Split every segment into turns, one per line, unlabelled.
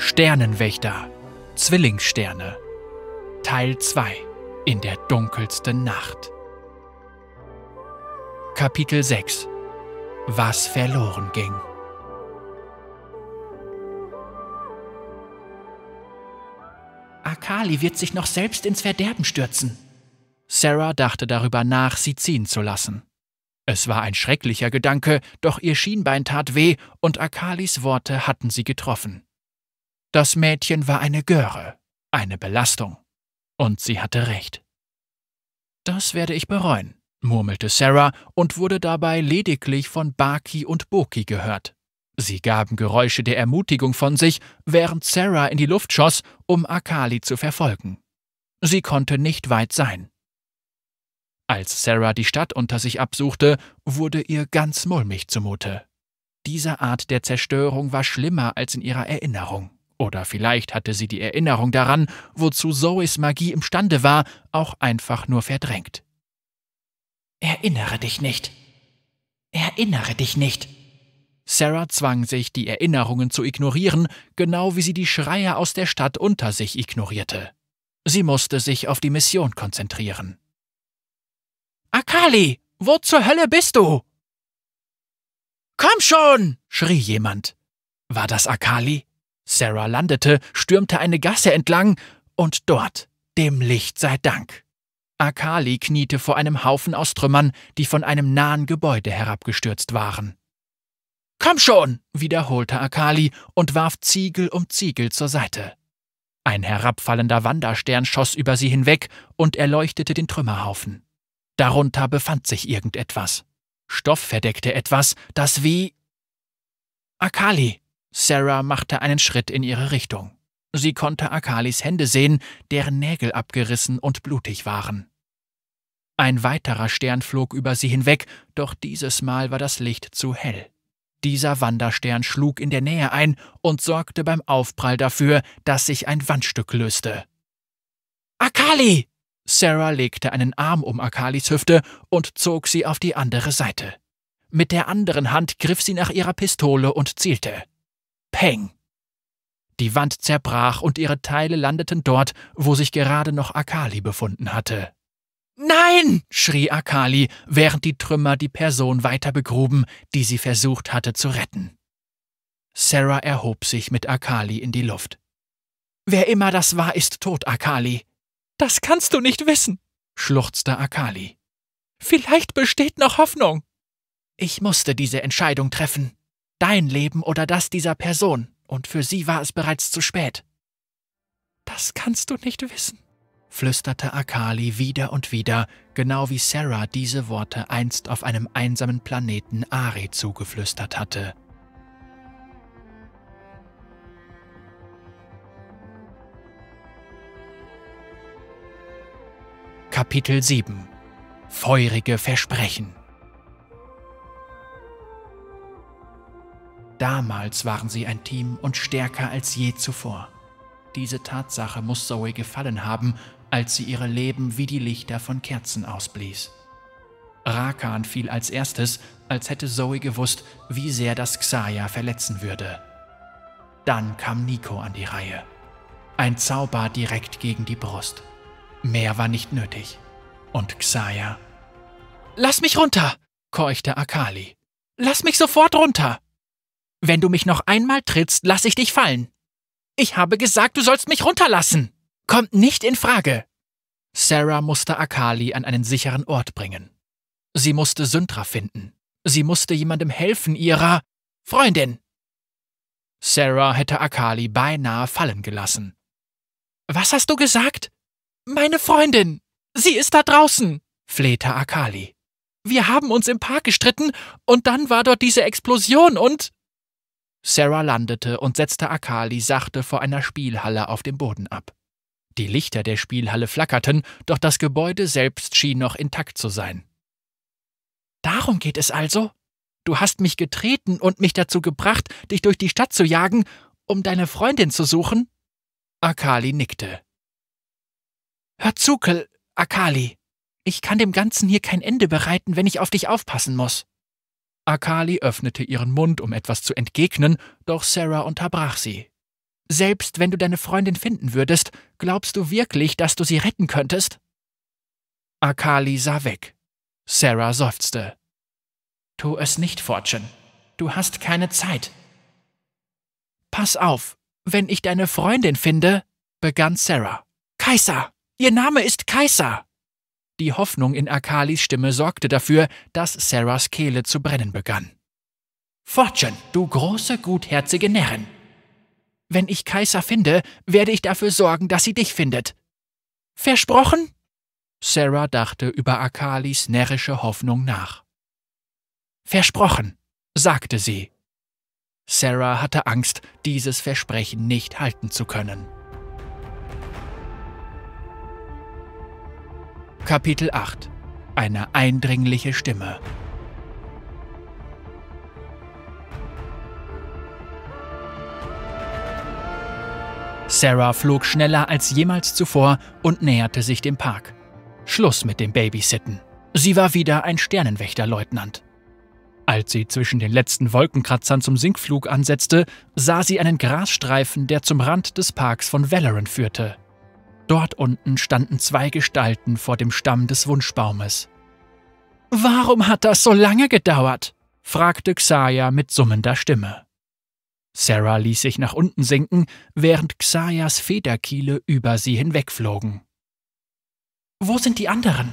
Sternenwächter, Zwillingssterne, Teil 2 in der dunkelsten Nacht. Kapitel 6 Was verloren ging.
Akali wird sich noch selbst ins Verderben stürzen.
Sarah dachte darüber nach, sie ziehen zu lassen. Es war ein schrecklicher Gedanke, doch ihr Schienbein tat weh und Akalis Worte hatten sie getroffen. Das Mädchen war eine Göre, eine Belastung. Und sie hatte recht. Das werde ich bereuen, murmelte Sarah und wurde dabei lediglich von Baki und Boki gehört. Sie gaben Geräusche der Ermutigung von sich, während Sarah in die Luft schoss, um Akali zu verfolgen. Sie konnte nicht weit sein. Als Sarah die Stadt unter sich absuchte, wurde ihr ganz mulmig zumute. Diese Art der Zerstörung war schlimmer als in ihrer Erinnerung. Oder vielleicht hatte sie die Erinnerung daran, wozu Zoes Magie imstande war, auch einfach nur verdrängt.
Erinnere dich nicht. Erinnere dich nicht.
Sarah zwang sich, die Erinnerungen zu ignorieren, genau wie sie die Schreie aus der Stadt unter sich ignorierte. Sie musste sich auf die Mission konzentrieren.
Akali, wo zur Hölle bist du?
Komm schon! schrie jemand. War das Akali? Sarah landete, stürmte eine Gasse entlang und dort, dem Licht sei Dank. Akali kniete vor einem Haufen aus Trümmern, die von einem nahen Gebäude herabgestürzt waren. Komm schon, wiederholte Akali und warf Ziegel um Ziegel zur Seite. Ein herabfallender Wanderstern schoss über sie hinweg und erleuchtete den Trümmerhaufen. Darunter befand sich irgendetwas. Stoff verdeckte etwas, das wie. Akali! Sarah machte einen Schritt in ihre Richtung. Sie konnte Akalis Hände sehen, deren Nägel abgerissen und blutig waren. Ein weiterer Stern flog über sie hinweg, doch dieses Mal war das Licht zu hell. Dieser Wanderstern schlug in der Nähe ein und sorgte beim Aufprall dafür, dass sich ein Wandstück löste. Akali! Sarah legte einen Arm um Akalis Hüfte und zog sie auf die andere Seite. Mit der anderen Hand griff sie nach ihrer Pistole und zielte. Peng! Die Wand zerbrach und ihre Teile landeten dort, wo sich gerade noch Akali befunden hatte. Nein! schrie Akali, während die Trümmer die Person weiter begruben, die sie versucht hatte zu retten. Sarah erhob sich mit Akali in die Luft. Wer immer das war, ist tot, Akali. Das kannst du nicht wissen, schluchzte Akali. Vielleicht besteht noch Hoffnung. Ich musste diese Entscheidung treffen. Dein Leben oder das dieser Person, und für sie war es bereits zu spät. Das kannst du nicht wissen, flüsterte Akali wieder und wieder, genau wie Sarah diese Worte einst auf einem einsamen Planeten Ari zugeflüstert hatte. Kapitel 7 Feurige Versprechen Damals waren sie ein Team und stärker als je zuvor. Diese Tatsache muss Zoe gefallen haben, als sie ihre Leben wie die Lichter von Kerzen ausblies. Rakan fiel als erstes, als hätte Zoe gewusst, wie sehr das Xaya verletzen würde. Dann kam Nico an die Reihe. Ein Zauber direkt gegen die Brust. Mehr war nicht nötig. Und Xaya. Lass mich runter, keuchte Akali. Lass mich sofort runter. Wenn du mich noch einmal trittst, lass ich dich fallen. Ich habe gesagt, du sollst mich runterlassen. Kommt nicht in Frage. Sarah musste Akali an einen sicheren Ort bringen. Sie musste Syntra finden. Sie musste jemandem helfen, ihrer Freundin. Sarah hätte Akali beinahe fallen gelassen. Was hast du gesagt? Meine Freundin! Sie ist da draußen! flehte Akali. Wir haben uns im Park gestritten und dann war dort diese Explosion und. Sarah landete und setzte Akali sachte vor einer Spielhalle auf dem Boden ab. Die Lichter der Spielhalle flackerten, doch das Gebäude selbst schien noch intakt zu sein. Darum geht es also? Du hast mich getreten und mich dazu gebracht, dich durch die Stadt zu jagen, um deine Freundin zu suchen? Akali nickte. Hör zu, Akali. Ich kann dem Ganzen hier kein Ende bereiten, wenn ich auf dich aufpassen muss. Akali öffnete ihren Mund, um etwas zu entgegnen, doch Sarah unterbrach sie. Selbst wenn du deine Freundin finden würdest, glaubst du wirklich, dass du sie retten könntest? Akali sah weg. Sarah seufzte. Tu es nicht, Fortune. Du hast keine Zeit. Pass auf, wenn ich deine Freundin finde, begann Sarah. Kaiser! Ihr Name ist Kaiser! Die Hoffnung in Akalis Stimme sorgte dafür, dass Sarahs Kehle zu brennen begann. Fortune, du große, gutherzige Närrin! Wenn ich Kaiser finde, werde ich dafür sorgen, dass sie dich findet. Versprochen? Sarah dachte über Akalis närrische Hoffnung nach. Versprochen, sagte sie. Sarah hatte Angst, dieses Versprechen nicht halten zu können. Kapitel 8 Eine eindringliche Stimme Sarah flog schneller als jemals zuvor und näherte sich dem Park. Schluss mit dem Babysitten. Sie war wieder ein Sternenwächterleutnant. Als sie zwischen den letzten Wolkenkratzern zum Sinkflug ansetzte, sah sie einen Grasstreifen, der zum Rand des Parks von Valoran führte. Dort unten standen zwei Gestalten vor dem Stamm des Wunschbaumes. Warum hat das so lange gedauert? fragte Xaya mit summender Stimme. Sarah ließ sich nach unten sinken, während Xayas Federkiele über sie hinwegflogen. Wo sind die anderen?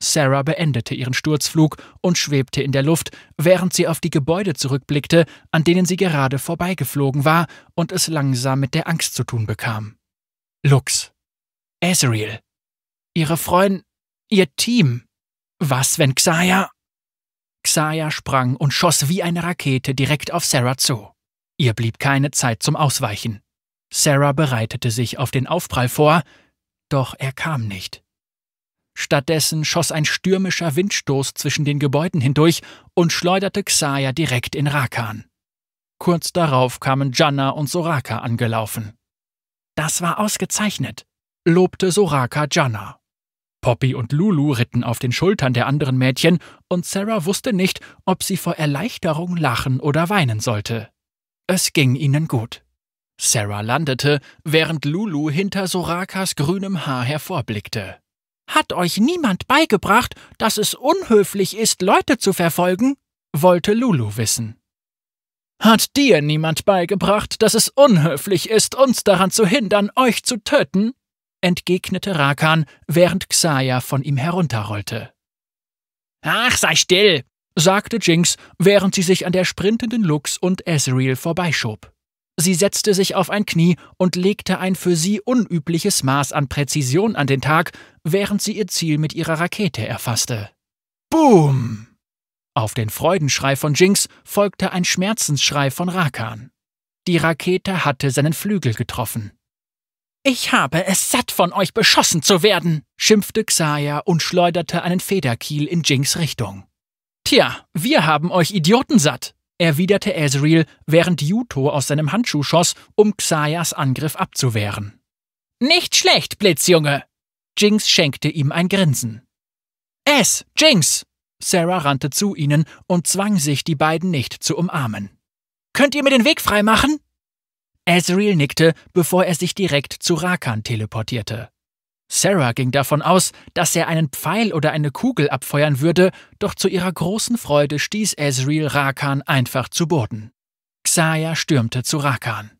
Sarah beendete ihren Sturzflug und schwebte in der Luft, während sie auf die Gebäude zurückblickte, an denen sie gerade vorbeigeflogen war und es langsam mit der Angst zu tun bekam. Lux. Azriel. Ihre Freundin. Ihr Team. Was, wenn Xaya. Xaya sprang und schoss wie eine Rakete direkt auf Sarah zu. Ihr blieb keine Zeit zum Ausweichen. Sarah bereitete sich auf den Aufprall vor, doch er kam nicht. Stattdessen schoss ein stürmischer Windstoß zwischen den Gebäuden hindurch und schleuderte Xaya direkt in Rakan. Kurz darauf kamen Janna und Soraka angelaufen. Das war ausgezeichnet, lobte Soraka Janna. Poppy und Lulu ritten auf den Schultern der anderen Mädchen und Sarah wusste nicht, ob sie vor Erleichterung lachen oder weinen sollte. Es ging ihnen gut. Sarah landete, während Lulu hinter Sorakas grünem Haar hervorblickte. Hat euch niemand beigebracht, dass es unhöflich ist, Leute zu verfolgen? wollte Lulu wissen. Hat dir niemand beigebracht, dass es unhöflich ist, uns daran zu hindern, euch zu töten? entgegnete Rakan, während Xaya von ihm herunterrollte. Ach, sei still, sagte Jinx, während sie sich an der sprintenden Lux und Ezreal vorbeischob. Sie setzte sich auf ein Knie und legte ein für sie unübliches Maß an Präzision an den Tag, während sie ihr Ziel mit ihrer Rakete erfasste. Boom! Auf den Freudenschrei von Jinx folgte ein Schmerzensschrei von Rakan. Die Rakete hatte seinen Flügel getroffen. Ich habe es satt, von euch beschossen zu werden, schimpfte Xaya und schleuderte einen Federkiel in Jinx Richtung. Tja, wir haben euch Idioten satt, erwiderte Ezreal, während Yuto aus seinem Handschuh schoss, um Xayas Angriff abzuwehren. Nicht schlecht, Blitzjunge! Jinx schenkte ihm ein Grinsen. Es, Jinx! Sarah rannte zu ihnen und zwang sich, die beiden nicht zu umarmen. Könnt ihr mir den Weg freimachen? Ezreal nickte, bevor er sich direkt zu Rakan teleportierte. Sarah ging davon aus, dass er einen Pfeil oder eine Kugel abfeuern würde, doch zu ihrer großen Freude stieß Ezreal Rakan einfach zu Boden. Xaya stürmte zu Rakan.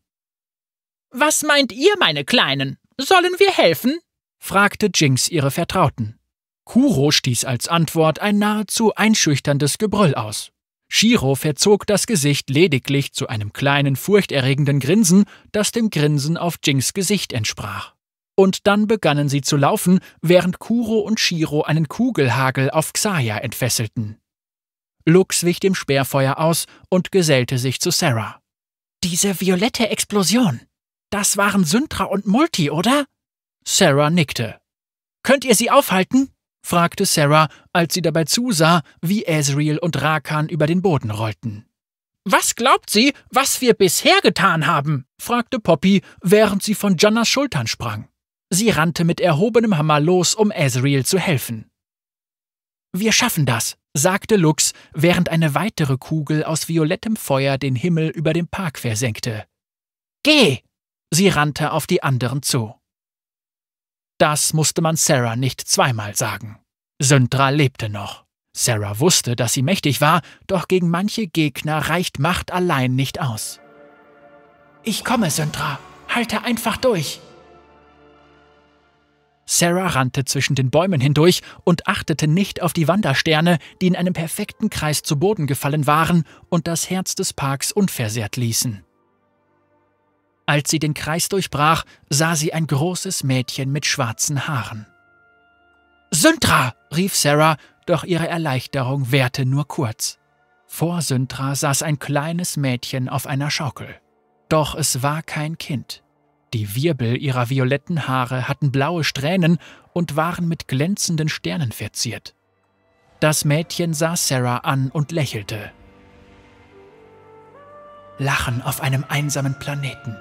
Was meint ihr, meine Kleinen? Sollen wir helfen? fragte Jinx ihre Vertrauten. Kuro stieß als Antwort ein nahezu einschüchterndes Gebrüll aus. Shiro verzog das Gesicht lediglich zu einem kleinen, furchterregenden Grinsen, das dem Grinsen auf Jinx Gesicht entsprach und dann begannen sie zu laufen, während Kuro und Shiro einen Kugelhagel auf Xaya entfesselten. Lux wich dem Speerfeuer aus und gesellte sich zu Sarah. Diese violette Explosion. Das waren Syntra und Multi, oder? Sarah nickte. Könnt ihr sie aufhalten? Fragte Sarah, als sie dabei zusah, wie Ezreal und Rakan über den Boden rollten. Was glaubt sie, was wir bisher getan haben? fragte Poppy, während sie von Jannas Schultern sprang. Sie rannte mit erhobenem Hammer los, um Ezreal zu helfen. Wir schaffen das, sagte Lux, während eine weitere Kugel aus violettem Feuer den Himmel über dem Park versenkte. Geh, Sie rannte auf die anderen zu. Das musste man Sarah nicht zweimal sagen. Syntra lebte noch. Sarah wusste, dass sie mächtig war, doch gegen manche Gegner reicht Macht allein nicht aus.
Ich komme, Syntra. Halte einfach durch.
Sarah rannte zwischen den Bäumen hindurch und achtete nicht auf die Wandersterne, die in einem perfekten Kreis zu Boden gefallen waren und das Herz des Parks unversehrt ließen. Als sie den Kreis durchbrach, sah sie ein großes Mädchen mit schwarzen Haaren. Syntra! rief Sarah, doch ihre Erleichterung währte nur kurz. Vor Syntra saß ein kleines Mädchen auf einer Schaukel. Doch es war kein Kind. Die Wirbel ihrer violetten Haare hatten blaue Strähnen und waren mit glänzenden Sternen verziert. Das Mädchen sah Sarah an und lächelte. Lachen auf einem einsamen Planeten.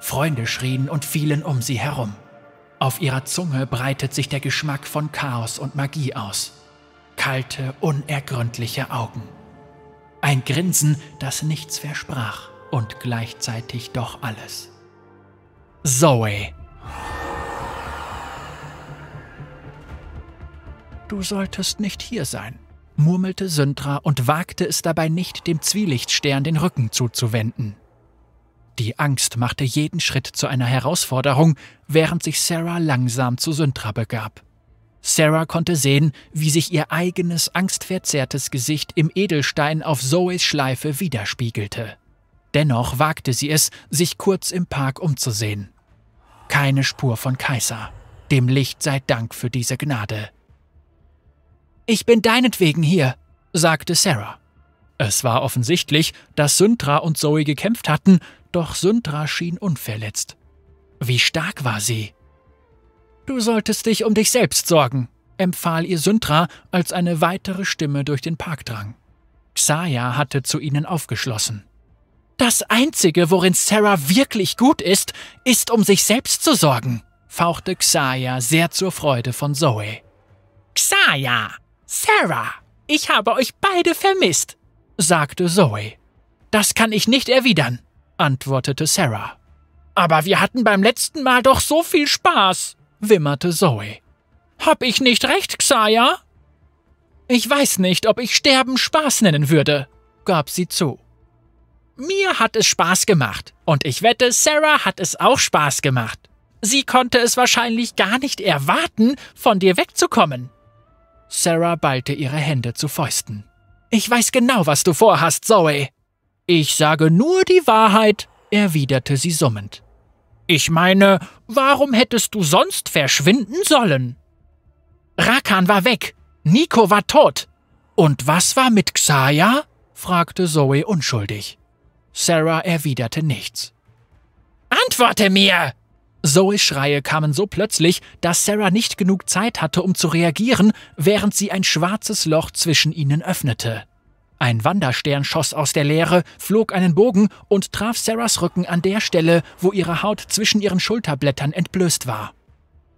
Freunde schrien und fielen um sie herum. Auf ihrer Zunge breitet sich der Geschmack von Chaos und Magie aus. Kalte, unergründliche Augen. Ein Grinsen, das nichts versprach und gleichzeitig doch alles. Zoe. Du solltest nicht hier sein, murmelte Syntra und wagte es dabei nicht, dem Zwielichtstern den Rücken zuzuwenden. Die Angst machte jeden Schritt zu einer Herausforderung, während sich Sarah langsam zu Syntra begab. Sarah konnte sehen, wie sich ihr eigenes angstverzerrtes Gesicht im Edelstein auf Zoes Schleife widerspiegelte. Dennoch wagte sie es, sich kurz im Park umzusehen. Keine Spur von Kaiser. Dem Licht sei Dank für diese Gnade. Ich bin deinetwegen hier, sagte Sarah. Es war offensichtlich, dass Syntra und Zoe gekämpft hatten, doch Syntra schien unverletzt. Wie stark war sie? Du solltest dich um dich selbst sorgen, empfahl ihr Syntra, als eine weitere Stimme durch den Park drang. Xaya hatte zu ihnen aufgeschlossen. Das Einzige, worin Sarah wirklich gut ist, ist, um sich selbst zu sorgen, fauchte Xaya sehr zur Freude von Zoe.
Xaya, Sarah, ich habe euch beide vermisst, sagte Zoe.
Das kann ich nicht erwidern, antwortete Sarah. Aber wir hatten beim letzten Mal doch so viel Spaß, wimmerte Zoe. Hab ich nicht recht, Xaya? Ich weiß nicht, ob ich Sterben Spaß nennen würde, gab sie zu. Mir hat es Spaß gemacht, und ich wette, Sarah hat es auch Spaß gemacht. Sie konnte es wahrscheinlich gar nicht erwarten, von dir wegzukommen. Sarah ballte ihre Hände zu Fäusten. Ich weiß genau, was du vorhast, Zoe. Ich sage nur die Wahrheit, erwiderte sie summend. Ich meine, warum hättest du sonst verschwinden sollen? Rakan war weg, Nico war tot. Und was war mit Xaya? fragte Zoe unschuldig. Sarah erwiderte nichts. Antworte mir! Zoes Schreie kamen so plötzlich, dass Sarah nicht genug Zeit hatte, um zu reagieren, während sie ein schwarzes Loch zwischen ihnen öffnete. Ein Wanderstern schoss aus der Leere, flog einen Bogen und traf Sarahs Rücken an der Stelle, wo ihre Haut zwischen ihren Schulterblättern entblößt war.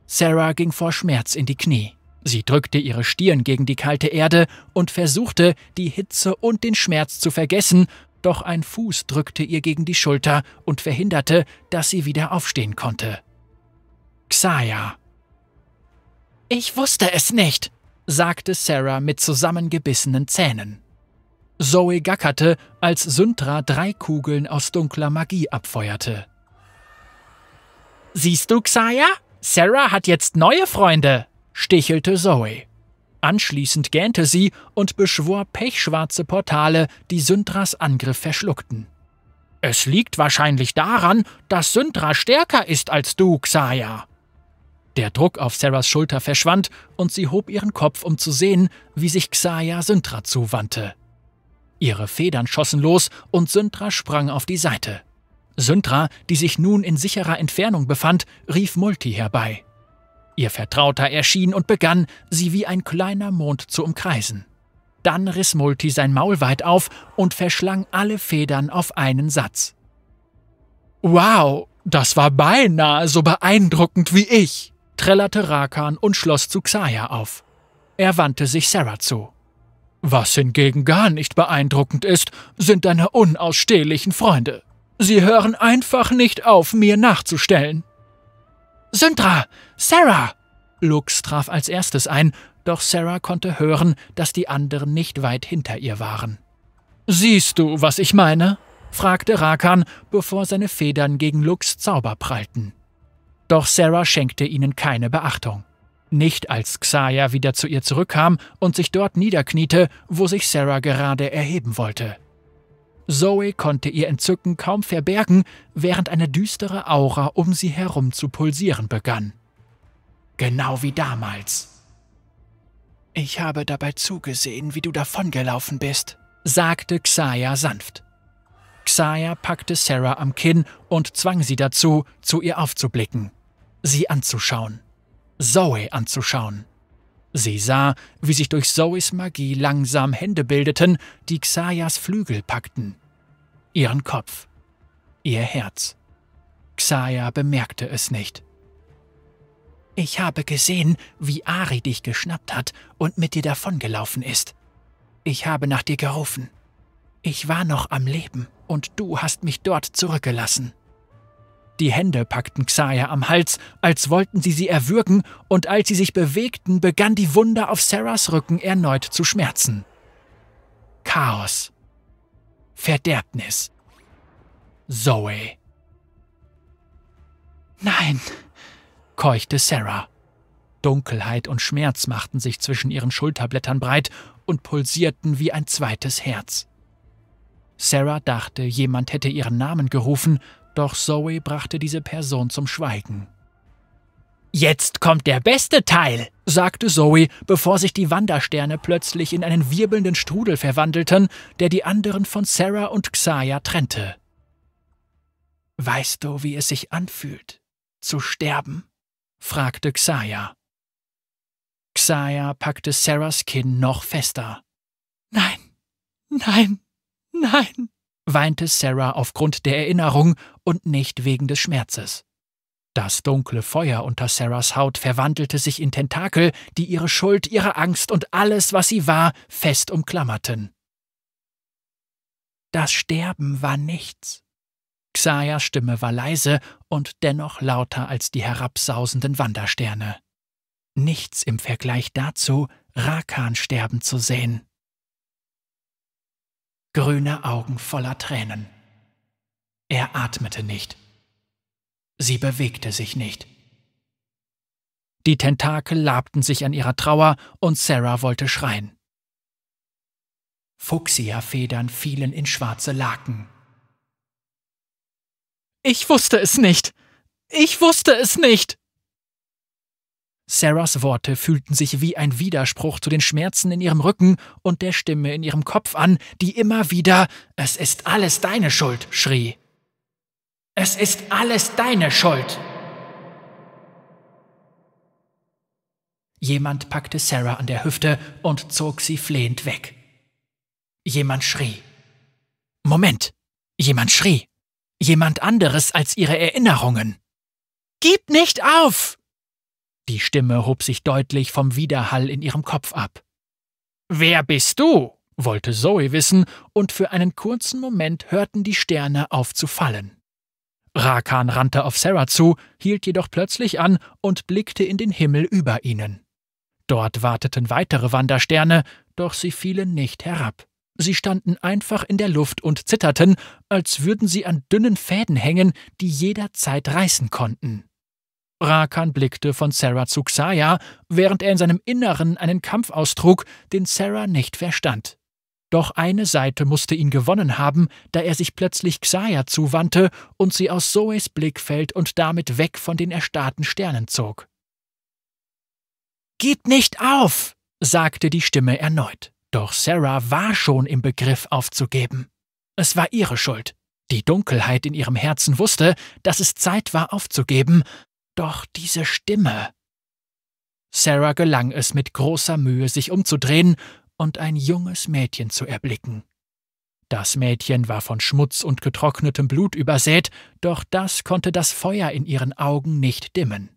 Sarah ging vor Schmerz in die Knie. Sie drückte ihre Stirn gegen die kalte Erde und versuchte, die Hitze und den Schmerz zu vergessen, doch ein Fuß drückte ihr gegen die Schulter und verhinderte, dass sie wieder aufstehen konnte. Xaya. Ich wusste es nicht, sagte Sarah mit zusammengebissenen Zähnen. Zoe gackerte, als Syntra drei Kugeln aus dunkler Magie abfeuerte. Siehst du, Xaya? Sarah hat jetzt neue Freunde, stichelte Zoe. Anschließend gähnte sie und beschwor pechschwarze Portale, die Syntras Angriff verschluckten. Es liegt wahrscheinlich daran, dass Syntra stärker ist als du, Xaya. Der Druck auf Sarahs Schulter verschwand und sie hob ihren Kopf, um zu sehen, wie sich Xaya Syntra zuwandte. Ihre Federn schossen los und Syntra sprang auf die Seite. Syntra, die sich nun in sicherer Entfernung befand, rief Multi herbei. Ihr Vertrauter erschien und begann, sie wie ein kleiner Mond zu umkreisen. Dann riss Multi sein Maul weit auf und verschlang alle Federn auf einen Satz. Wow, das war beinahe so beeindruckend wie ich, trällerte Rakan und schloss zu Xaya auf. Er wandte sich Sarah zu. Was hingegen gar nicht beeindruckend ist, sind deine unausstehlichen Freunde. Sie hören einfach nicht auf, mir nachzustellen. Syndra! Sarah! Lux traf als erstes ein, doch Sarah konnte hören, dass die anderen nicht weit hinter ihr waren. Siehst du, was ich meine? fragte Rakan, bevor seine Federn gegen Lux Zauber prallten. Doch Sarah schenkte ihnen keine Beachtung. Nicht als Xaya wieder zu ihr zurückkam und sich dort niederkniete, wo sich Sarah gerade erheben wollte. Zoe konnte ihr Entzücken kaum verbergen, während eine düstere Aura um sie herum zu pulsieren begann. Genau wie damals. Ich habe dabei zugesehen, wie du davongelaufen bist, sagte Xaya sanft. Xaya packte Sarah am Kinn und zwang sie dazu, zu ihr aufzublicken, sie anzuschauen. Zoe anzuschauen. Sie sah, wie sich durch Zoes Magie langsam Hände bildeten, die Xayas Flügel packten. Ihren Kopf. Ihr Herz. Xaya bemerkte es nicht. Ich habe gesehen, wie Ari dich geschnappt hat und mit dir davongelaufen ist. Ich habe nach dir gerufen. Ich war noch am Leben und du hast mich dort zurückgelassen. Die Hände packten Xaya am Hals, als wollten sie sie erwürgen, und als sie sich bewegten, begann die Wunde auf Sarahs Rücken erneut zu schmerzen. Chaos. Verderbnis. Zoe. Nein, keuchte Sarah. Dunkelheit und Schmerz machten sich zwischen ihren Schulterblättern breit und pulsierten wie ein zweites Herz. Sarah dachte, jemand hätte ihren Namen gerufen, doch Zoe brachte diese Person zum Schweigen. Jetzt kommt der beste Teil, sagte Zoe, bevor sich die Wandersterne plötzlich in einen wirbelnden Strudel verwandelten, der die anderen von Sarah und Xaya trennte. Weißt du, wie es sich anfühlt, zu sterben? fragte Xaya. Xaya packte Sarahs Kinn noch fester. Nein, nein, nein, weinte Sarah aufgrund der Erinnerung und nicht wegen des Schmerzes. Das dunkle Feuer unter Sarahs Haut verwandelte sich in Tentakel, die ihre Schuld, ihre Angst und alles, was sie war, fest umklammerten. Das Sterben war nichts. Xayas Stimme war leise und dennoch lauter als die herabsausenden Wandersterne. Nichts im Vergleich dazu, Rakan sterben zu sehen grüne Augen voller Tränen. Er atmete nicht. Sie bewegte sich nicht. Die Tentakel labten sich an ihrer Trauer und Sarah wollte schreien. Fuchsia-Federn fielen in schwarze Laken. Ich wusste es nicht. Ich wusste es nicht. Sarahs Worte fühlten sich wie ein Widerspruch zu den Schmerzen in ihrem Rücken und der Stimme in ihrem Kopf an, die immer wieder Es ist alles deine Schuld schrie. Es ist alles deine Schuld. Jemand packte Sarah an der Hüfte und zog sie flehend weg. Jemand schrie. Moment. Jemand schrie. Jemand anderes als ihre Erinnerungen. Gib nicht auf! Die Stimme hob sich deutlich vom Widerhall in ihrem Kopf ab. Wer bist du? wollte Zoe wissen, und für einen kurzen Moment hörten die Sterne auf zu fallen. Rakan rannte auf Sarah zu, hielt jedoch plötzlich an und blickte in den Himmel über ihnen. Dort warteten weitere Wandersterne, doch sie fielen nicht herab. Sie standen einfach in der Luft und zitterten, als würden sie an dünnen Fäden hängen, die jederzeit reißen konnten. Rakan blickte von Sarah zu Xaya, während er in seinem Inneren einen Kampf austrug, den Sarah nicht verstand. Doch eine Seite musste ihn gewonnen haben, da er sich plötzlich Xaya zuwandte und sie aus Zoes Blickfeld und damit weg von den erstarrten Sternen zog. Gib nicht auf, sagte die Stimme erneut. Doch Sarah war schon im Begriff aufzugeben. Es war ihre Schuld. Die Dunkelheit in ihrem Herzen wusste, dass es Zeit war aufzugeben, doch diese Stimme. Sarah gelang es mit großer Mühe, sich umzudrehen und ein junges Mädchen zu erblicken. Das Mädchen war von Schmutz und getrocknetem Blut übersät, doch das konnte das Feuer in ihren Augen nicht dimmen.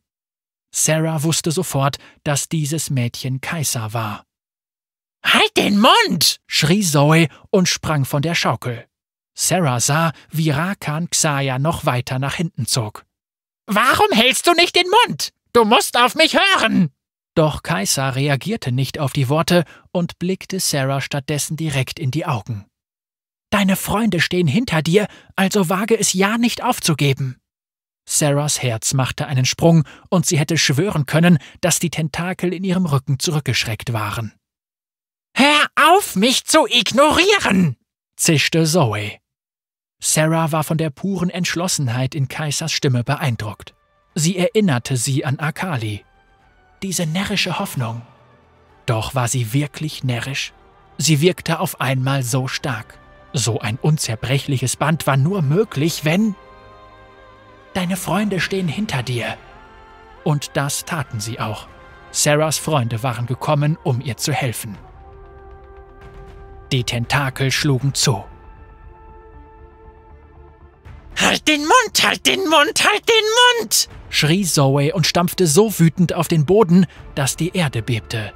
Sarah wusste sofort, dass dieses Mädchen Kaiser war. Halt den Mund! schrie Zoe und sprang von der Schaukel. Sarah sah, wie Rakan Xaya noch weiter nach hinten zog.
Warum hältst du nicht den Mund? Du musst auf mich hören!
Doch Kaiser reagierte nicht auf die Worte und blickte Sarah stattdessen direkt in die Augen. Deine Freunde stehen hinter dir, also wage es ja nicht aufzugeben. Sarahs Herz machte einen Sprung, und sie hätte schwören können, dass die Tentakel in ihrem Rücken zurückgeschreckt waren.
Hör auf, mich zu ignorieren!
zischte Zoe. Sarah war von der puren Entschlossenheit in Kaisers Stimme beeindruckt. Sie erinnerte sie an Akali. Diese närrische Hoffnung. Doch war sie wirklich närrisch? Sie wirkte auf einmal so stark. So ein unzerbrechliches Band war nur möglich, wenn... Deine Freunde stehen hinter dir. Und das taten sie auch. Sarahs Freunde waren gekommen, um ihr zu helfen. Die Tentakel schlugen zu.
Halt den Mund, halt den Mund, halt den Mund!
schrie Zoe und stampfte so wütend auf den Boden, dass die Erde bebte.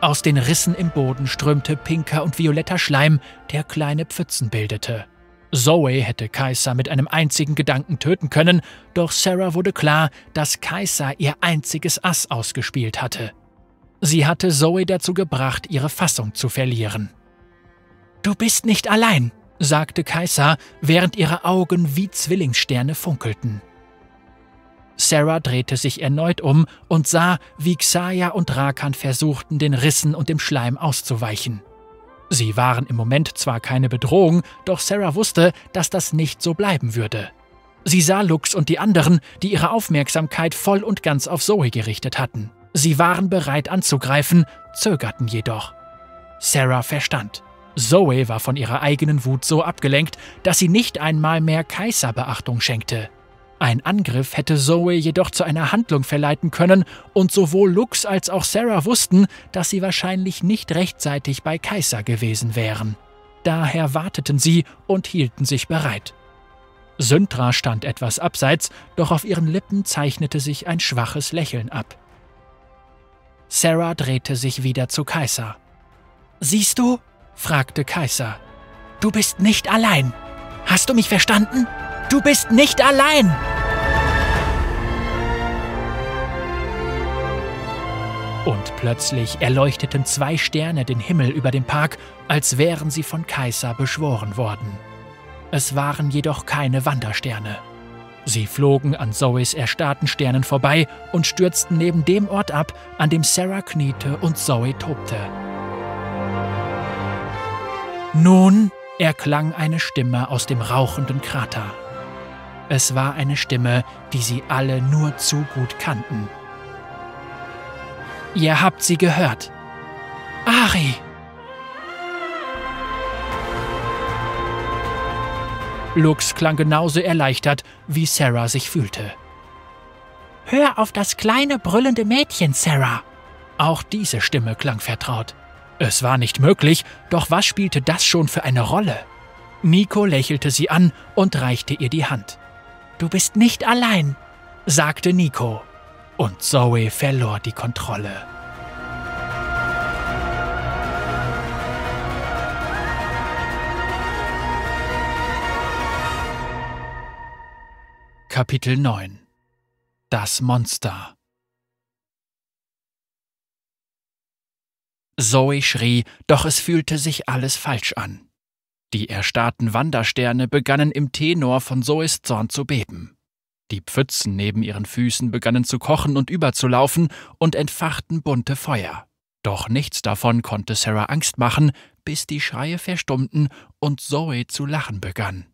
Aus den Rissen im Boden strömte pinker und violetter Schleim, der kleine Pfützen bildete. Zoe hätte Kaiser mit einem einzigen Gedanken töten können, doch Sarah wurde klar, dass Kaiser ihr einziges Ass ausgespielt hatte. Sie hatte Zoe dazu gebracht, ihre Fassung zu verlieren. Du bist nicht allein, sagte Kaiser, während ihre Augen wie Zwillingssterne funkelten. Sarah drehte sich erneut um und sah, wie Xaya und Rakan versuchten, den Rissen und dem Schleim auszuweichen. Sie waren im Moment zwar keine Bedrohung, doch Sarah wusste, dass das nicht so bleiben würde. Sie sah Lux und die anderen, die ihre Aufmerksamkeit voll und ganz auf Zoe gerichtet hatten. Sie waren bereit anzugreifen, zögerten jedoch. Sarah verstand. Zoe war von ihrer eigenen Wut so abgelenkt, dass sie nicht einmal mehr Kaiser Beachtung schenkte. Ein Angriff hätte Zoe jedoch zu einer Handlung verleiten können, und sowohl Lux als auch Sarah wussten, dass sie wahrscheinlich nicht rechtzeitig bei Kaiser gewesen wären. Daher warteten sie und hielten sich bereit. Syntra stand etwas abseits, doch auf ihren Lippen zeichnete sich ein schwaches Lächeln ab. Sarah drehte sich wieder zu Kaiser. Siehst du? Fragte Kaiser. Du bist nicht allein. Hast du mich verstanden? Du bist nicht allein! Und plötzlich erleuchteten zwei Sterne den Himmel über dem Park, als wären sie von Kaiser beschworen worden. Es waren jedoch keine Wandersterne. Sie flogen an Zoes erstarrten Sternen vorbei und stürzten neben dem Ort ab, an dem Sarah kniete und Zoe tobte. Nun erklang eine Stimme aus dem rauchenden Krater. Es war eine Stimme, die sie alle nur zu gut kannten. Ihr habt sie gehört. Ari! Lux klang genauso erleichtert, wie Sarah sich fühlte. Hör auf das kleine brüllende Mädchen, Sarah! Auch diese Stimme klang vertraut. Es war nicht möglich, doch was spielte das schon für eine Rolle? Nico lächelte sie an und reichte ihr die Hand. Du bist nicht allein, sagte Nico. Und Zoe verlor die Kontrolle. Kapitel 9 Das Monster Zoe schrie, doch es fühlte sich alles falsch an. Die erstarrten Wandersterne begannen im Tenor von Zoes Zorn zu beben. Die Pfützen neben ihren Füßen begannen zu kochen und überzulaufen und entfachten bunte Feuer. Doch nichts davon konnte Sarah Angst machen, bis die Schreie verstummten und Zoe zu lachen begann.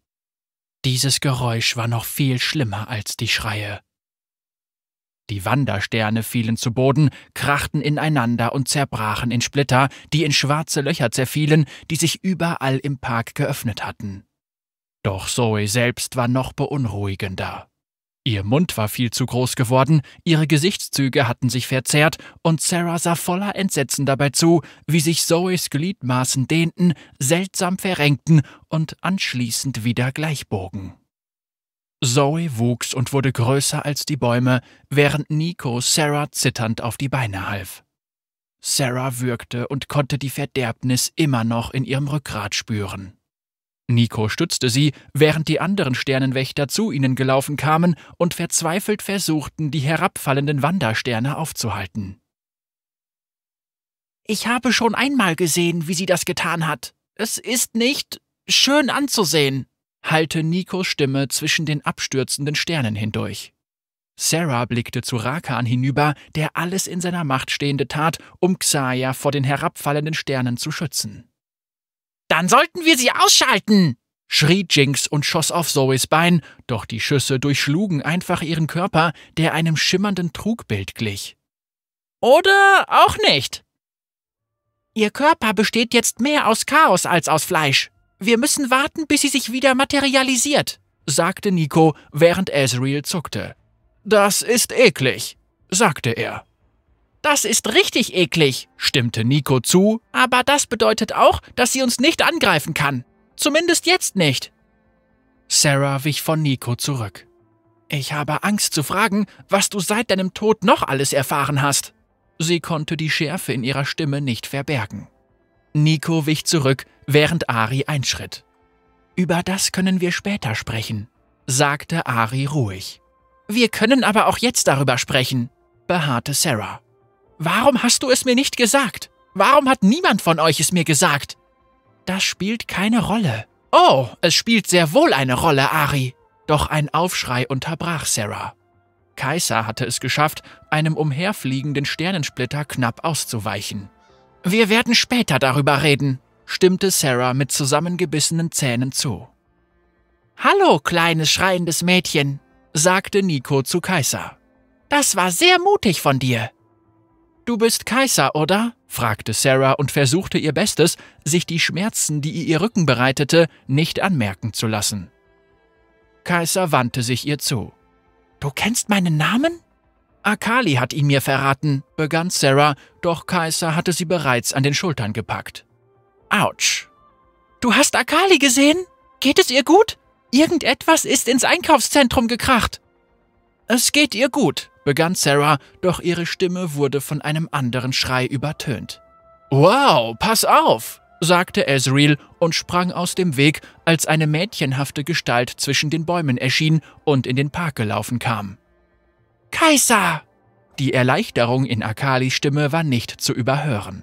Dieses Geräusch war noch viel schlimmer als die Schreie. Die Wandersterne fielen zu Boden, krachten ineinander und zerbrachen in Splitter, die in schwarze Löcher zerfielen, die sich überall im Park geöffnet hatten. Doch Zoe selbst war noch beunruhigender. Ihr Mund war viel zu groß geworden, ihre Gesichtszüge hatten sich verzerrt, und Sarah sah voller Entsetzen dabei zu, wie sich Zoes Gliedmaßen dehnten, seltsam verrenkten und anschließend wieder gleichbogen. Zoe wuchs und wurde größer als die Bäume, während Nico Sarah zitternd auf die Beine half. Sarah würgte und konnte die Verderbnis immer noch in ihrem Rückgrat spüren. Nico stützte sie, während die anderen Sternenwächter zu ihnen gelaufen kamen und verzweifelt versuchten, die herabfallenden Wandersterne aufzuhalten.
Ich habe schon einmal gesehen, wie sie das getan hat. Es ist nicht schön anzusehen, hallte Nikos Stimme zwischen den abstürzenden Sternen hindurch.
Sarah blickte zu Rakan hinüber, der alles in seiner Macht Stehende tat, um Xaya vor den herabfallenden Sternen zu schützen.
Dann sollten wir sie ausschalten!
schrie Jinx und schoss auf Zoes Bein, doch die Schüsse durchschlugen einfach ihren Körper, der einem schimmernden Trugbild glich.
Oder auch nicht. Ihr Körper besteht jetzt mehr aus Chaos als aus Fleisch. Wir müssen warten, bis sie sich wieder materialisiert, sagte Nico, während Ezreal zuckte.
Das ist eklig, sagte er.
Das ist richtig eklig, stimmte Nico zu, aber das bedeutet auch, dass sie uns nicht angreifen kann. Zumindest jetzt nicht.
Sarah wich von Nico zurück. Ich habe Angst zu fragen, was du seit deinem Tod noch alles erfahren hast. Sie konnte die Schärfe in ihrer Stimme nicht verbergen. Nico wich zurück, während Ari einschritt. Über das können wir später sprechen, sagte Ari ruhig.
Wir können aber auch jetzt darüber sprechen, beharrte Sarah. Warum hast du es mir nicht gesagt? Warum hat niemand von euch es mir gesagt?
Das spielt keine Rolle.
Oh, es spielt sehr wohl eine Rolle, Ari.
Doch ein Aufschrei unterbrach Sarah. Kaiser hatte es geschafft, einem umherfliegenden Sternensplitter knapp auszuweichen.
Wir werden später darüber reden,
stimmte Sarah mit zusammengebissenen Zähnen zu.
Hallo, kleines schreiendes Mädchen, sagte Nico zu Kaiser. Das war sehr mutig von dir.
Du bist Kaiser, oder? fragte Sarah und versuchte ihr Bestes, sich die Schmerzen, die ihr Rücken bereitete, nicht anmerken zu lassen. Kaiser wandte sich ihr zu.
Du kennst meinen Namen?
Akali hat ihn mir verraten, begann Sarah, doch Kaiser hatte sie bereits an den Schultern gepackt.
Autsch. Du hast Akali gesehen? Geht es ihr gut? Irgendetwas ist ins Einkaufszentrum gekracht.
Es geht ihr gut, begann Sarah, doch ihre Stimme wurde von einem anderen Schrei übertönt. Wow, pass auf, sagte Ezreal und sprang aus dem Weg, als eine mädchenhafte Gestalt zwischen den Bäumen erschien und in den Park gelaufen kam.
Kaiser!
Die Erleichterung in Akalis Stimme war nicht zu überhören.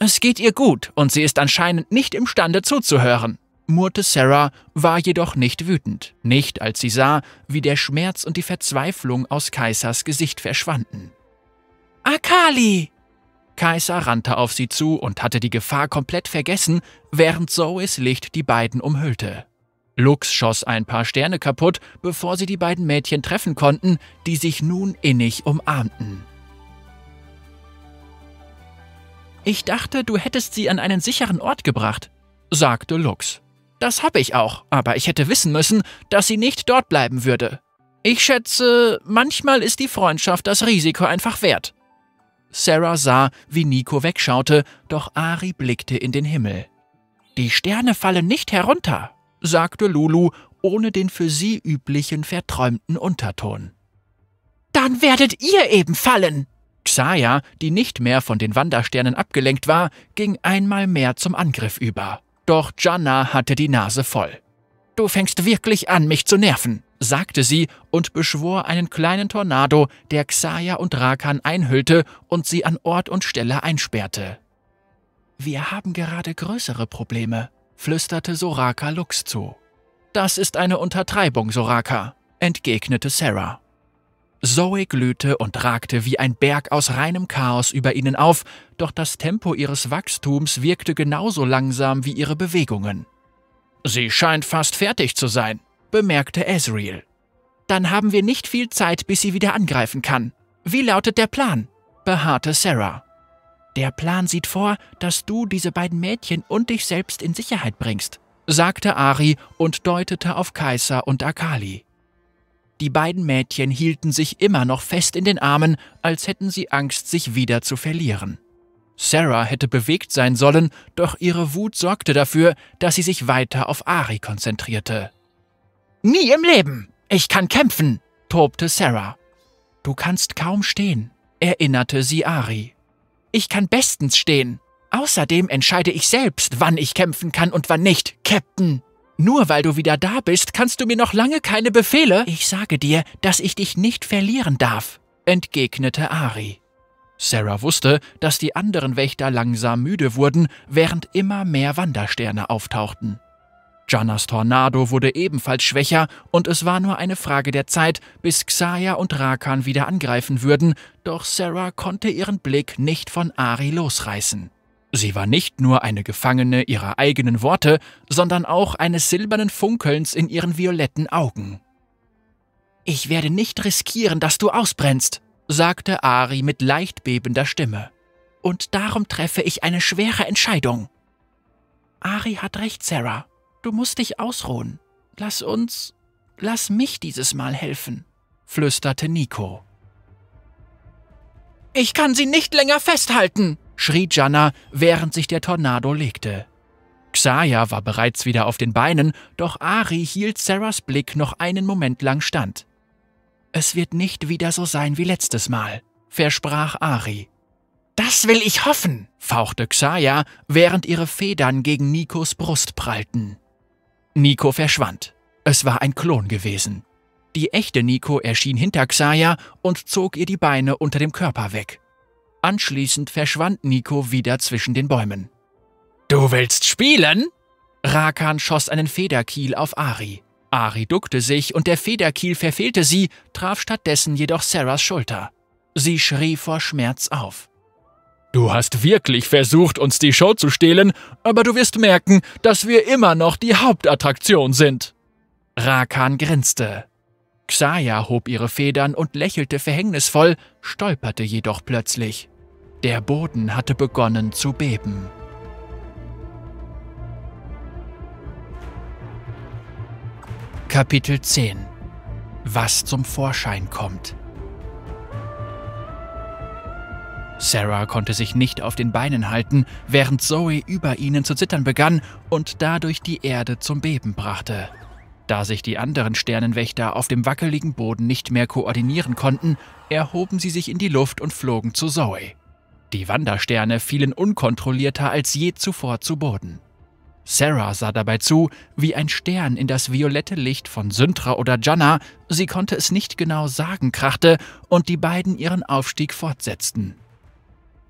Es geht ihr gut und sie ist anscheinend nicht imstande zuzuhören murrte Sarah, war jedoch nicht wütend, nicht als sie sah, wie der Schmerz und die Verzweiflung aus Kaisers Gesicht verschwanden.
Akali!
Kaiser rannte auf sie zu und hatte die Gefahr komplett vergessen, während Zoes Licht die beiden umhüllte. Lux schoss ein paar Sterne kaputt, bevor sie die beiden Mädchen treffen konnten, die sich nun innig umarmten. Ich dachte, du hättest sie an einen sicheren Ort gebracht, sagte Lux. Das habe ich auch, aber ich hätte wissen müssen, dass sie nicht dort bleiben würde. Ich schätze, manchmal ist die Freundschaft das Risiko einfach wert. Sarah sah, wie Nico wegschaute, doch Ari blickte in den Himmel. Die Sterne fallen nicht herunter, sagte Lulu, ohne den für sie üblichen verträumten Unterton.
Dann werdet ihr eben fallen!
Xaya, die nicht mehr von den Wandersternen abgelenkt war, ging einmal mehr zum Angriff über. Doch Janna hatte die Nase voll. Du fängst wirklich an, mich zu nerven, sagte sie und beschwor einen kleinen Tornado, der Xaya und Rakan einhüllte und sie an Ort und Stelle einsperrte. Wir haben gerade größere Probleme, flüsterte Soraka Lux zu. Das ist eine Untertreibung, Soraka, entgegnete Sarah. Zoe glühte und ragte wie ein Berg aus reinem Chaos über ihnen auf, doch das Tempo ihres Wachstums wirkte genauso langsam wie ihre Bewegungen. Sie scheint fast fertig zu sein, bemerkte Ezreal. Dann haben wir nicht viel Zeit, bis sie wieder angreifen kann. Wie lautet der Plan? beharrte Sarah. Der Plan sieht vor, dass du diese beiden Mädchen und dich selbst in Sicherheit bringst, sagte Ari und deutete auf Kaiser und Akali. Die beiden Mädchen hielten sich immer noch fest in den Armen, als hätten sie Angst, sich wieder zu verlieren. Sarah hätte bewegt sein sollen, doch ihre Wut sorgte dafür, dass sie sich weiter auf Ari konzentrierte.
Nie im Leben! Ich kann kämpfen! tobte Sarah.
Du kannst kaum stehen, erinnerte sie Ari.
Ich kann bestens stehen. Außerdem entscheide ich selbst, wann ich kämpfen kann und wann nicht, Captain, Nur weil du wieder da bist, kannst du mir noch lange keine Befehle. Ich sage dir, dass ich dich nicht verlieren darf, entgegnete Ari. Sarah wusste, dass die anderen Wächter langsam müde wurden, während immer mehr Wandersterne auftauchten. Jannas Tornado wurde ebenfalls schwächer und es war nur eine Frage der Zeit, bis Xaya und Rakan wieder angreifen würden, doch Sarah konnte ihren Blick nicht von Ari losreißen. Sie war nicht nur eine Gefangene ihrer eigenen Worte, sondern auch eines silbernen Funkelns in ihren violetten Augen. Ich werde nicht riskieren, dass du ausbrennst, sagte Ari mit leicht bebender Stimme. Und darum treffe ich eine schwere Entscheidung. Ari hat recht, Sarah. Du musst dich ausruhen. Lass uns, lass mich dieses Mal helfen, flüsterte Nico. Ich kann sie nicht länger festhalten, schrie Janna, während sich der Tornado legte. Xaya war bereits wieder auf den Beinen, doch Ari hielt Sarahs Blick noch einen Moment lang stand. Es wird nicht wieder so sein wie letztes Mal, versprach Ari. Das will ich hoffen, fauchte Xaya, während ihre Federn gegen Nikos Brust prallten. Nico verschwand. Es war ein Klon gewesen. Die echte Nico erschien hinter Xaya und zog ihr die Beine unter dem Körper weg. Anschließend verschwand Nico wieder zwischen den Bäumen. Du willst spielen? Rakan schoss einen Federkiel auf Ari. Ari duckte sich und der Federkiel verfehlte sie, traf stattdessen jedoch Sarahs Schulter. Sie schrie vor Schmerz auf. Du hast wirklich versucht, uns die Show zu stehlen, aber du wirst merken, dass wir immer noch die Hauptattraktion sind. Rakan grinste. Xaya hob ihre Federn und lächelte verhängnisvoll, stolperte jedoch plötzlich. Der Boden hatte begonnen zu beben. Kapitel 10 Was zum Vorschein kommt Sarah konnte sich nicht auf den Beinen halten, während Zoe über ihnen zu zittern begann und dadurch die Erde zum Beben brachte. Da sich die anderen Sternenwächter auf dem wackeligen Boden nicht mehr koordinieren konnten, erhoben sie sich in die Luft und flogen zu Zoe. Die Wandersterne fielen unkontrollierter als je zuvor zu Boden. Sarah sah dabei zu, wie ein Stern in das violette Licht von Syntra oder Janna, sie konnte es nicht genau sagen, krachte und die beiden ihren Aufstieg fortsetzten.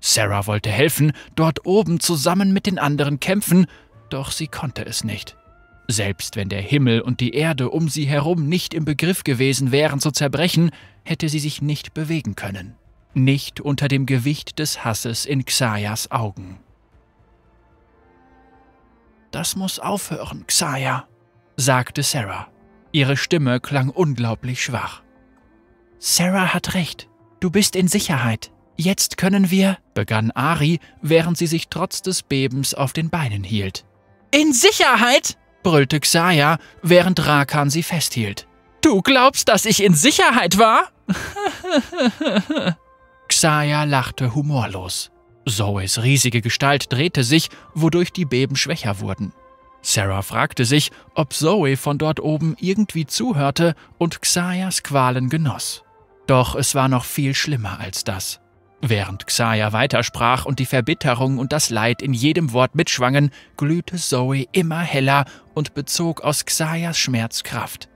Sarah wollte helfen, dort oben zusammen mit den anderen kämpfen, doch sie konnte es nicht. Selbst wenn der Himmel und die Erde um sie herum nicht im Begriff gewesen wären zu zerbrechen, hätte sie sich nicht bewegen können nicht unter dem Gewicht des Hasses in Xayas Augen. Das muss aufhören, Xaya, sagte Sarah. Ihre Stimme klang unglaublich schwach. Sarah hat recht. Du bist in Sicherheit. Jetzt können wir, begann Ari, während sie sich trotz des Bebens auf den Beinen hielt. In Sicherheit? brüllte Xaya, während Rakan sie festhielt. Du glaubst, dass ich in Sicherheit war? Xaya lachte humorlos. Zoes riesige Gestalt drehte sich, wodurch die Beben schwächer wurden. Sarah fragte sich, ob Zoe von dort oben irgendwie zuhörte und Xayas Qualen genoss. Doch es war noch viel schlimmer als das. Während Xaya weitersprach und die Verbitterung und das Leid in jedem Wort mitschwangen, glühte Zoe immer heller und bezog aus Xayas Schmerz Kraft.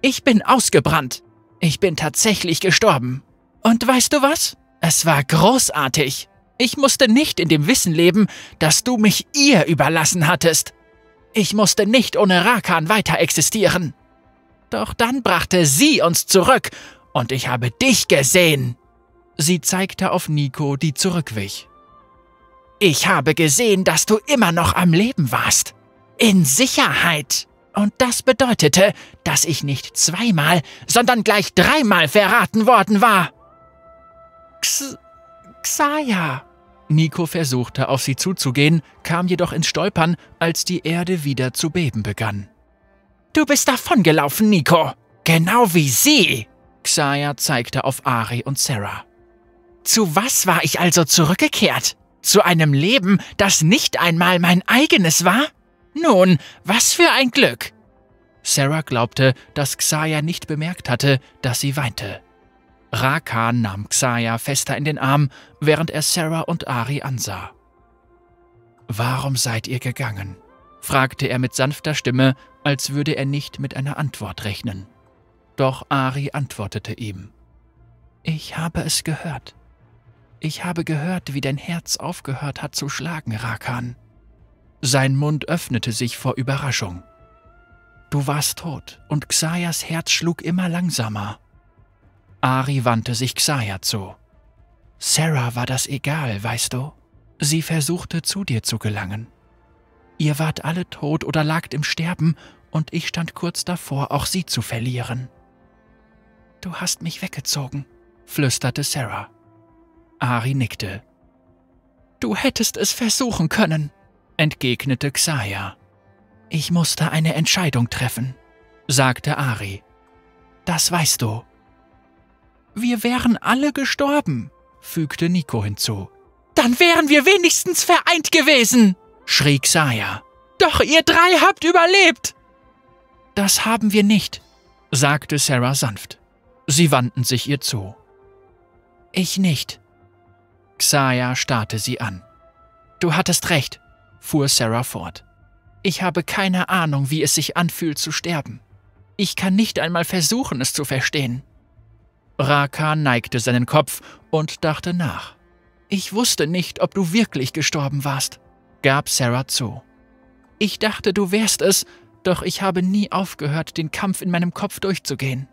Ich bin ausgebrannt. Ich bin tatsächlich gestorben. Und weißt du was? Es war großartig. Ich musste nicht in dem Wissen leben, dass du mich ihr überlassen hattest. Ich musste nicht ohne Rakan weiter existieren. Doch dann brachte sie uns zurück und ich habe dich gesehen. Sie zeigte auf Nico, die zurückwich. Ich habe gesehen, dass du immer noch am Leben warst. In Sicherheit. Und das bedeutete, dass ich nicht zweimal, sondern gleich dreimal verraten worden war. X Xaya. Nico versuchte, auf sie zuzugehen, kam jedoch ins Stolpern, als die Erde wieder zu beben begann. Du bist davongelaufen, Nico. Genau wie sie. Xaya zeigte auf Ari und Sarah. Zu was war ich also zurückgekehrt? Zu einem Leben, das nicht einmal mein eigenes war? Nun, was für ein Glück! Sarah glaubte, dass Xaya nicht bemerkt hatte, dass sie weinte. Rakan nahm Xaya fester in den Arm, während er Sarah und Ari ansah. Warum seid ihr gegangen?
fragte er mit sanfter Stimme, als würde er nicht mit einer Antwort rechnen. Doch Ari antwortete ihm. Ich habe es gehört. Ich habe gehört, wie dein Herz aufgehört hat zu schlagen, Rakan. Sein Mund öffnete sich vor Überraschung. Du warst tot, und Xayas Herz schlug immer langsamer. Ari wandte sich Xaya zu. Sarah war das egal, weißt du? Sie versuchte zu dir zu gelangen. Ihr wart alle tot oder lagt im Sterben, und ich stand kurz davor, auch sie zu verlieren. Du hast mich weggezogen, flüsterte Sarah. Ari nickte. Du hättest es versuchen können, entgegnete Xaya. Ich musste eine Entscheidung treffen, sagte Ari. Das weißt du. Wir wären alle gestorben, fügte Nico hinzu. Dann wären wir wenigstens vereint gewesen, schrie Xaya. Doch ihr drei habt überlebt. Das haben wir nicht, sagte Sarah sanft. Sie wandten sich ihr zu. Ich nicht. Xaya starrte sie an. Du hattest recht, fuhr Sarah fort. Ich habe keine Ahnung, wie es sich anfühlt zu sterben. Ich kann nicht einmal versuchen, es zu verstehen. Raka neigte seinen Kopf und dachte nach. Ich wusste nicht, ob du wirklich gestorben warst, gab Sarah zu. Ich dachte, du wärst es, doch ich habe nie aufgehört, den Kampf in meinem Kopf durchzugehen.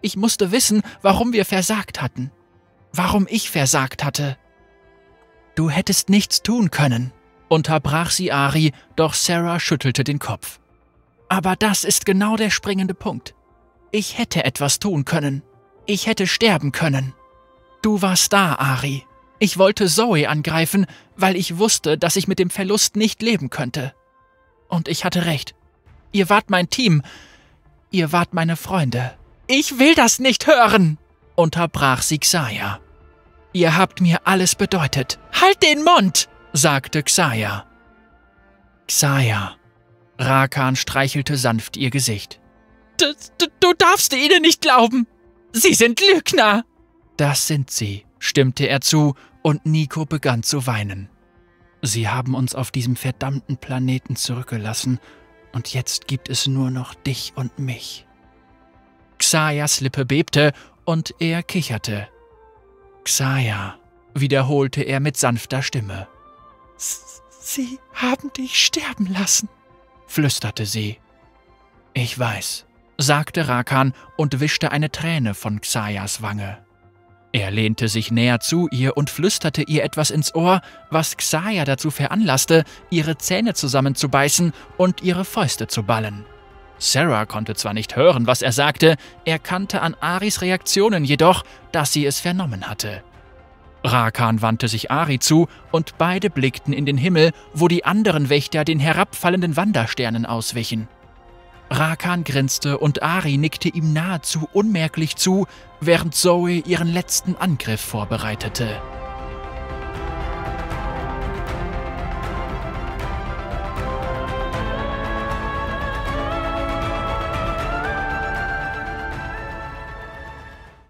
Ich musste wissen, warum wir versagt hatten. Warum ich versagt hatte. Du hättest nichts tun können, unterbrach sie Ari, doch Sarah schüttelte den Kopf. Aber das ist genau der springende Punkt. Ich hätte etwas tun können. Ich hätte sterben können. Du warst da, Ari. Ich wollte Zoe angreifen, weil ich wusste, dass ich mit dem Verlust nicht leben könnte. Und ich hatte recht. Ihr wart mein Team. Ihr wart meine Freunde. Ich will das nicht hören, unterbrach sie Xaya. Ihr habt mir alles bedeutet. Halt den Mund, sagte Xaya. Xaya. Rakan streichelte sanft ihr Gesicht. Du, du, du darfst ihnen nicht glauben. Sie sind Lügner. Das sind sie, stimmte er zu, und Nico begann zu weinen. Sie haben uns auf diesem verdammten Planeten zurückgelassen, und jetzt gibt es nur noch dich und mich. Xayas Lippe bebte, und er kicherte. Xaya, wiederholte er mit sanfter Stimme. Sie haben dich sterben lassen, flüsterte sie. Ich weiß, sagte Rakan und wischte eine Träne von Xayas Wange. Er lehnte sich näher zu ihr und flüsterte ihr etwas ins Ohr, was Xaya dazu veranlasste, ihre Zähne zusammenzubeißen und ihre Fäuste zu ballen. Sarah konnte zwar nicht hören, was er sagte, erkannte an Aris Reaktionen jedoch, dass sie es vernommen hatte. Rakan wandte sich Ari zu und beide blickten in den Himmel, wo die anderen Wächter den herabfallenden Wandersternen auswichen. Rakan grinste und Ari nickte ihm nahezu unmerklich zu, während Zoe ihren letzten Angriff vorbereitete.